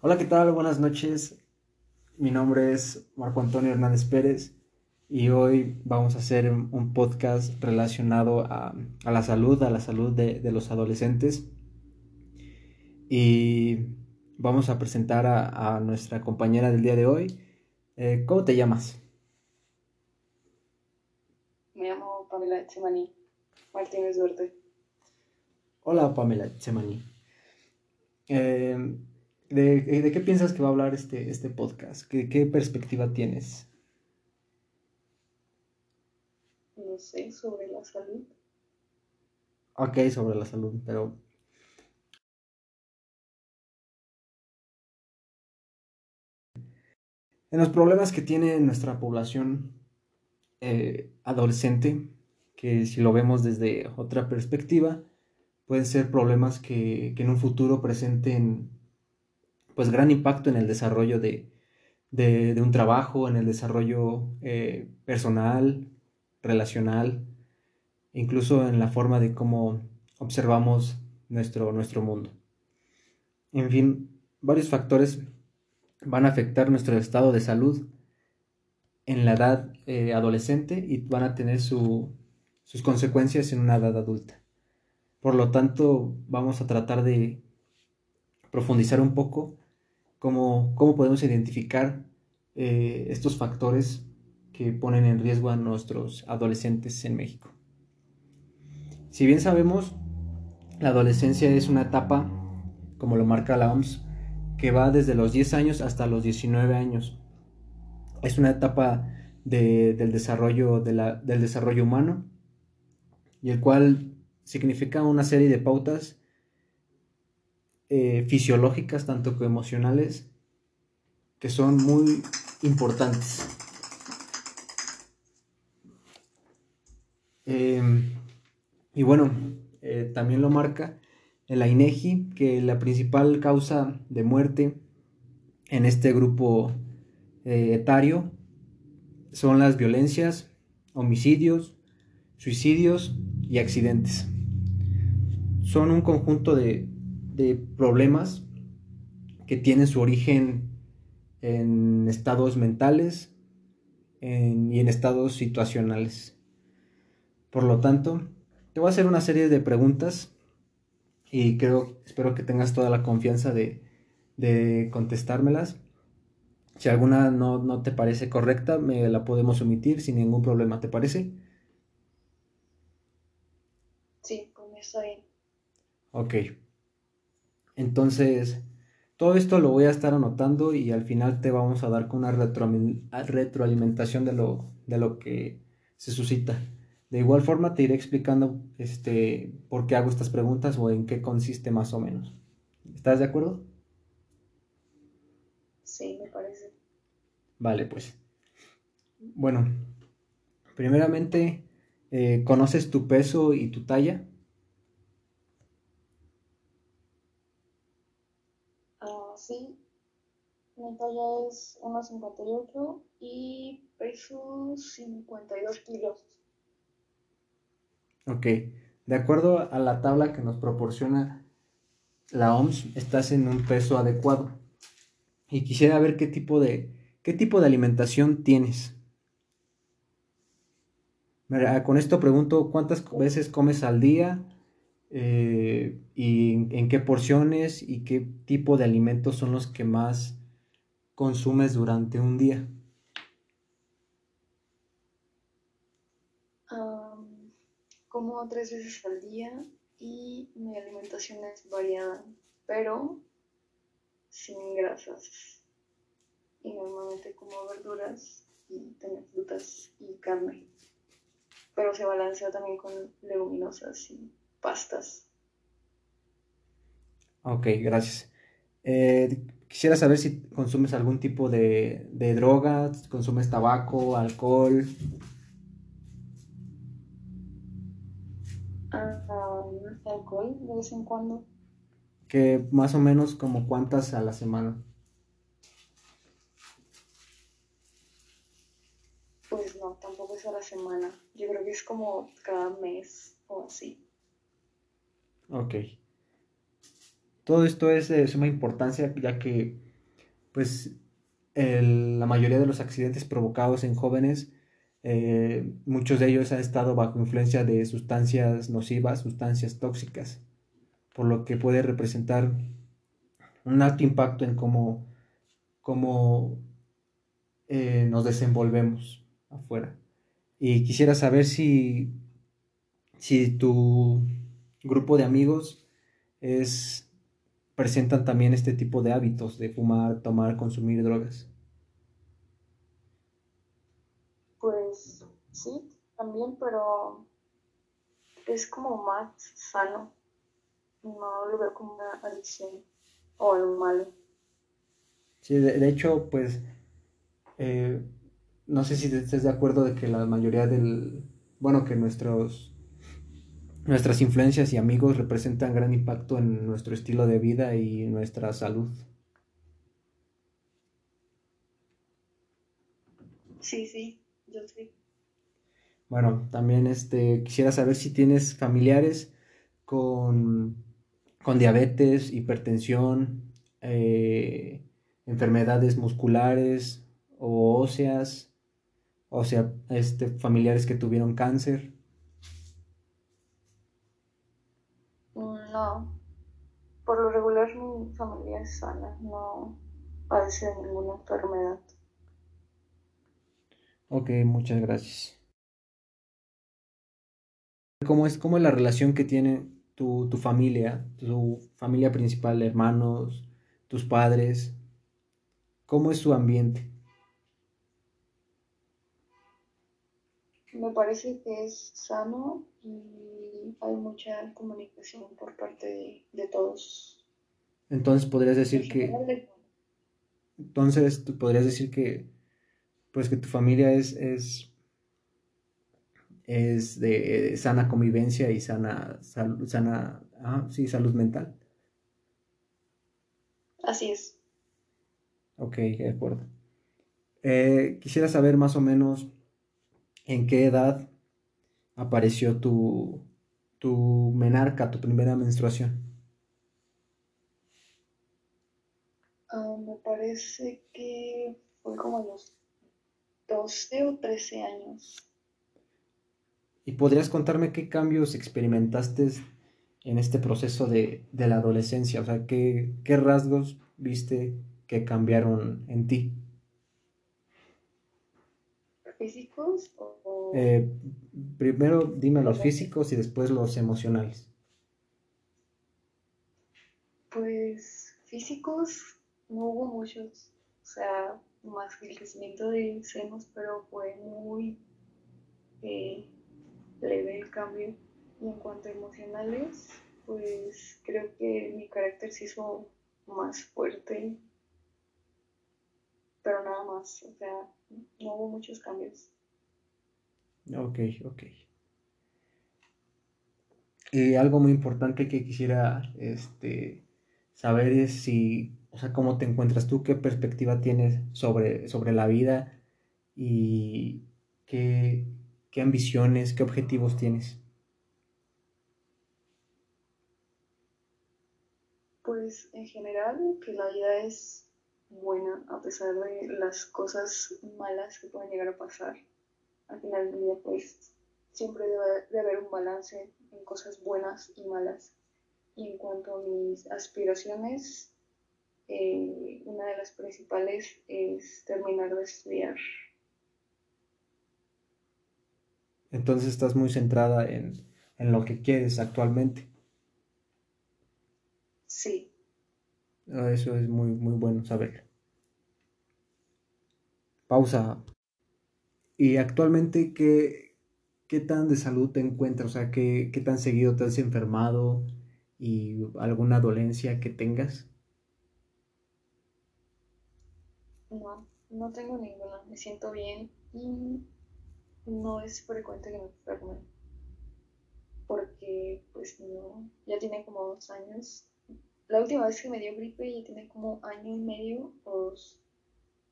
Hola, ¿qué tal? Buenas noches. Mi nombre es Marco Antonio Hernández Pérez y hoy vamos a hacer un podcast relacionado a, la salud, a la salud de, los adolescentes. Y vamos a presentar a, nuestra compañera del día de hoy. Eh, ¿Cómo te llamas? Me llamo Pamela Chemaní Martínez Duarte. Hola, Pamela Chemaní. Eh, ¿De, qué piensas que va a hablar este, este podcast? ¿Qué, ¿Qué perspectiva tienes? No sé, sobre la salud. Ok, sobre la salud, pero... En los problemas que tiene nuestra población eh, adolescente, que si lo vemos desde otra perspectiva, pueden ser problemas que, que en un futuro presenten pues gran impacto en el desarrollo de, un trabajo, en el desarrollo eh, personal, relacional, incluso en la forma de cómo observamos nuestro, nuestro mundo. En fin, varios factores van a afectar nuestro estado de salud en la edad eh, adolescente y van a tener sus consecuencias en una edad adulta. Por lo tanto, vamos a tratar de profundizar un poco cómo, podemos identificar eh, estos factores que ponen en riesgo a nuestros adolescentes en México. Si bien sabemos, la adolescencia es una etapa, como lo marca la OMS, que va desde los 10 años hasta los 19 años. Es una etapa del, desarrollo, del desarrollo humano y el cual significa una serie de pautas eh, fisiológicas, tanto como emocionales, que son muy importantes. Em, y bueno, eh, también lo marca la INEGI que la principal causa de muerte en este grupo eh, etario son las violencias, homicidios, suicidios y accidentes. Son un conjunto de, de problemas que tienen su origen en estados mentales y en estados situacionales. Por lo tanto, te voy a hacer una serie de preguntas y creo, espero que tengas toda la confianza de, de contestármelas. Si alguna no, no, te parece correcta, me la podemos omitir sin ningún problema, ¿te parece? Sí, con eso bien. Ok. Entonces, todo esto lo voy a estar anotando y al final te vamos a dar con una retroalimentación de lo, de lo que se suscita. De igual forma te iré explicando este, por qué hago estas preguntas o en qué consiste más o menos. ¿Estás de acuerdo? Sí, me parece. Vale, pues. Bueno, primeramente, eh, ¿conoces tu peso y tu talla? Sí. Mi talla es 1,58 y peso 52 kilos. Ok. De acuerdo a la tabla que nos proporciona la OMS, estás en un peso adecuado. Y quisiera ver qué tipo de, qué tipo de alimentación tienes. Con esto pregunto, ¿cuántas veces comes al día? Eh, y en qué porciones y qué tipo de alimentos son los que más consumes durante un día. como tres veces al día y mi alimentación es variada, pero sin grasas. Y normalmente como verduras y también frutas y carne. Pero se balancea también con leguminosas y pastas. Ok, gracias. Eh, quisiera saber si consumes algún tipo de, de drogas, consumes tabaco, alcohol. Ah, alcohol de vez en cuando. Que más o menos como cuántas a la semana. Pues no, tampoco es a la semana. Yo creo que es como cada mes o así. Ok. Todo esto es de suma importancia ya que pues la mayoría de los accidentes provocados en jóvenes, eh, muchos de ellos han estado bajo influencia de sustancias nocivas, sustancias tóxicas, por lo que puede representar un alto impacto en cómo, cómo eh, nos desenvolvemos afuera. Y quisiera saber si, si tu grupo de amigos es, presentan también este tipo de hábitos de fumar, tomar, consumir drogas. Pues sí, también, pero es como más sano. No lo veo como una adicción o algo malo. Sí, de, hecho, pues eh, no sé si estés de acuerdo de que la mayoría del, bueno, que nuestros nuestras influencias y amigos representan gran impacto en nuestro estilo de vida y nuestra salud. Sí, sí, yo sí. Bueno, también este, quisiera saber si tienes familiares con, con diabetes, hipertensión, eh, enfermedades musculares o óseas, o sea, este, familiares que tuvieron cáncer. No, por lo regular mi familia es sana, no padece de ninguna enfermedad. Ok, muchas gracias. ¿Cómo es, cómo es la relación que tiene tu, tu familia, tu familia principal, hermanos, tus padres? ¿Cómo es su ambiente? Me parece que es sano y hay mucha comunicación por parte de, todos. Entonces podrías decir que... Entonces tú podrías decir que pues que tu familia es, es, es de sana convivencia y sana, sana sí, salud mental. Así es. Ok, de acuerdo. Eh, quisiera saber más o menos en qué edad apareció tu, tu menarca, tu primera menstruación? Ah, me parece que fue como a los 12 o 13 años. ¿Y podrías contarme qué cambios experimentaste en este proceso de, la adolescencia? O sea, ¿qué, ¿qué rasgos viste que cambiaron en ti? ¿Físicos eh, primero dime los físicos y después los emocionales. Pues físicos no hubo muchos, o sea, más que el crecimiento de senos, pero fue muy eh, leve el cambio. Y en cuanto a emocionales, pues creo que mi carácter se hizo más fuerte, pero nada más, o sea, no hubo muchos cambios. Ok, ok. Y algo muy importante que quisiera este, saber es si, o sea, cómo te encuentras tú, qué perspectiva tienes sobre, sobre la vida y qué, qué ambiciones, qué objetivos tienes. Pues en general que la vida es buena a pesar de las cosas malas que pueden llegar a pasar al final del día, pues siempre debe de haber un balance en cosas buenas y malas. Y en cuanto a mis aspiraciones, eh, una de las principales es terminar de estudiar. Entonces estás muy centrada en, en lo que quieres actualmente. Sí. Ah, eso es muy, muy bueno saberlo. Pausa. Y actualmente, ¿qué, qué tan de salud te encuentras? O sea, ¿qué, ¿qué tan seguido te has enfermado y alguna dolencia que tengas? No, no tengo ninguna. Me siento bien y no es frecuente que me enferme. Porque, pues, no, ya tiene como dos años. La última vez que me dio gripe ya tiene como año y medio o dos.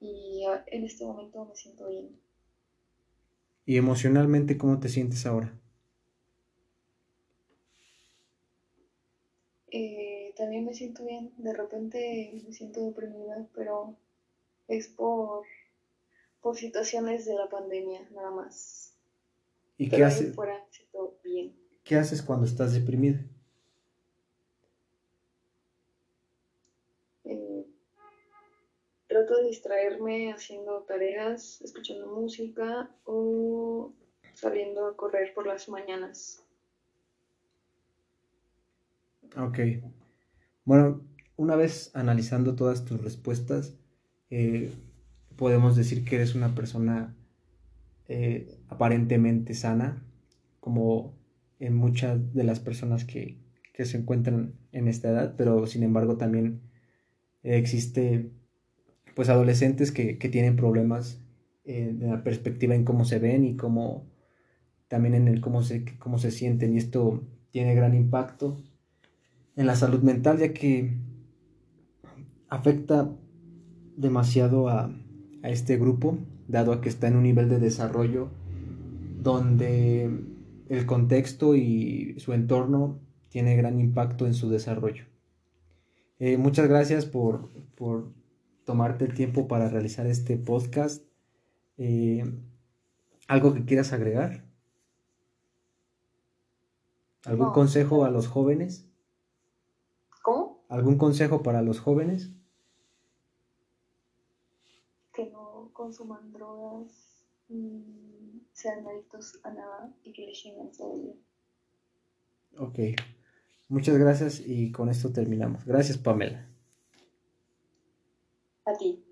Y en este momento me siento bien. ¿Y emocionalmente cómo te sientes ahora? Eh, también me siento bien, de repente me siento deprimida, pero es por, por situaciones de la pandemia, nada más. ¿Y qué, haces? bien. ¿Qué haces cuando estás deprimida? Trato de distraerme haciendo tareas, escuchando música o saliendo a correr por las mañanas. Ok. Bueno, una vez analizando todas tus respuestas, eh, podemos decir que eres una persona eh, aparentemente sana, como en muchas de las personas que, se encuentran en esta edad, pero sin embargo también existe pues adolescentes que, tienen problemas en la perspectiva en cómo se ven y cómo también en el cómo se, cómo se sienten y esto tiene gran impacto en la salud mental ya que afecta demasiado a, este grupo, dado a que está en un nivel de desarrollo donde el contexto y su entorno tiene gran impacto en su desarrollo. Eh, muchas gracias por, tomarte el tiempo para realizar este podcast. Eh, ¿Algo que quieras agregar? ¿Algún consejo a los jóvenes? ¿Cómo? ¿Algún consejo para los jóvenes? consuman drogas, sean adictos a nada y que les lleguen todo el día. Ok, muchas gracias y con esto terminamos. Gracias Pamela. Papi.